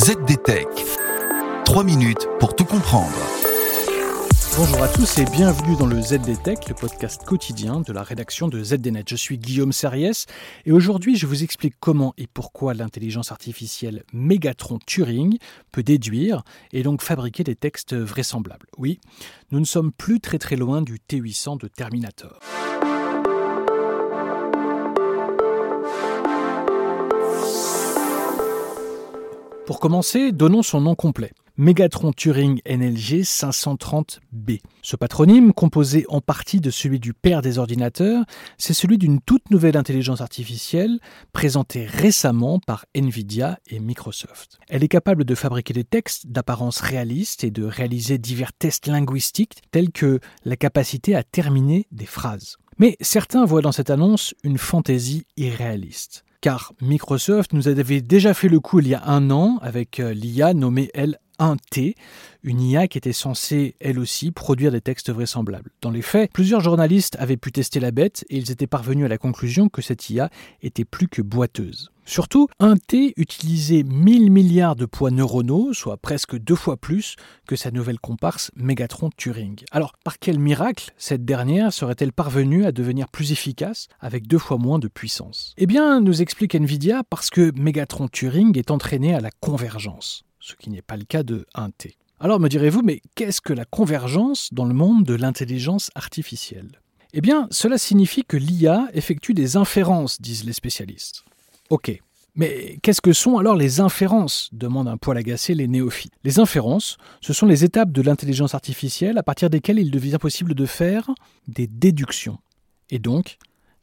ZDTech. 3 minutes pour tout comprendre. Bonjour à tous et bienvenue dans le ZDTech, le podcast quotidien de la rédaction de ZDNet. Je suis Guillaume Serriès et aujourd'hui je vous explique comment et pourquoi l'intelligence artificielle Megatron Turing peut déduire et donc fabriquer des textes vraisemblables. Oui, nous ne sommes plus très très loin du T800 de Terminator. Pour commencer, donnons son nom complet. Megatron Turing NLG 530B. Ce patronyme, composé en partie de celui du père des ordinateurs, c'est celui d'une toute nouvelle intelligence artificielle présentée récemment par Nvidia et Microsoft. Elle est capable de fabriquer des textes d'apparence réaliste et de réaliser divers tests linguistiques tels que la capacité à terminer des phrases. Mais certains voient dans cette annonce une fantaisie irréaliste car Microsoft nous avait déjà fait le coup il y a un an avec euh, l'IA nommée L1T, une IA qui était censée, elle aussi, produire des textes vraisemblables. Dans les faits, plusieurs journalistes avaient pu tester la bête et ils étaient parvenus à la conclusion que cette IA était plus que boiteuse. Surtout, un T utilisait 1000 milliards de poids neuronaux, soit presque deux fois plus que sa nouvelle comparse Megatron Turing. Alors, par quel miracle cette dernière serait-elle parvenue à devenir plus efficace avec deux fois moins de puissance? Eh bien, nous explique Nvidia, parce que Megatron Turing est entraîné à la convergence, ce qui n'est pas le cas de 1T. Alors me direz-vous, mais qu'est-ce que la convergence dans le monde de l'intelligence artificielle? Eh bien, cela signifie que l'IA effectue des inférences, disent les spécialistes. Ok. Mais qu'est-ce que sont alors les inférences? demandent un poil agacé les néophytes. Les inférences, ce sont les étapes de l'intelligence artificielle à partir desquelles il devient possible de faire des déductions, et donc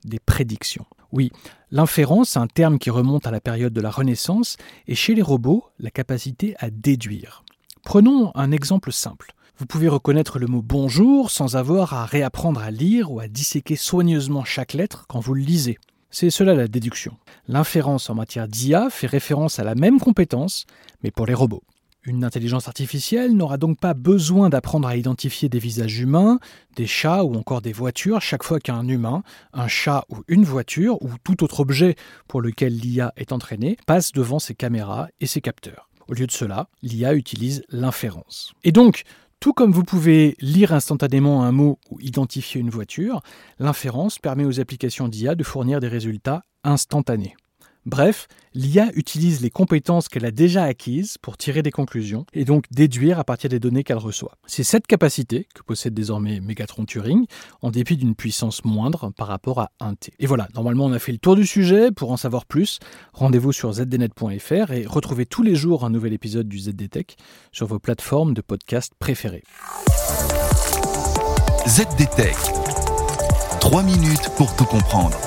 des prédictions. Oui, l'inférence, un terme qui remonte à la période de la Renaissance, est chez les robots la capacité à déduire. Prenons un exemple simple. Vous pouvez reconnaître le mot bonjour sans avoir à réapprendre à lire ou à disséquer soigneusement chaque lettre quand vous le lisez. C'est cela la déduction. L'inférence en matière d'IA fait référence à la même compétence, mais pour les robots. Une intelligence artificielle n'aura donc pas besoin d'apprendre à identifier des visages humains, des chats ou encore des voitures chaque fois qu'un humain, un chat ou une voiture ou tout autre objet pour lequel l'IA est entraînée passe devant ses caméras et ses capteurs. Au lieu de cela, l'IA utilise l'inférence. Et donc, tout comme vous pouvez lire instantanément un mot ou identifier une voiture, l'inférence permet aux applications d'IA de fournir des résultats instantanés. Bref, l'IA utilise les compétences qu'elle a déjà acquises pour tirer des conclusions et donc déduire à partir des données qu'elle reçoit. C'est cette capacité que possède désormais Megatron Turing, en dépit d'une puissance moindre par rapport à 1T. Et voilà, normalement on a fait le tour du sujet. Pour en savoir plus, rendez-vous sur zdnet.fr et retrouvez tous les jours un nouvel épisode du ZDTech sur vos plateformes de podcast préférées. ZDTech. 3 minutes pour tout comprendre.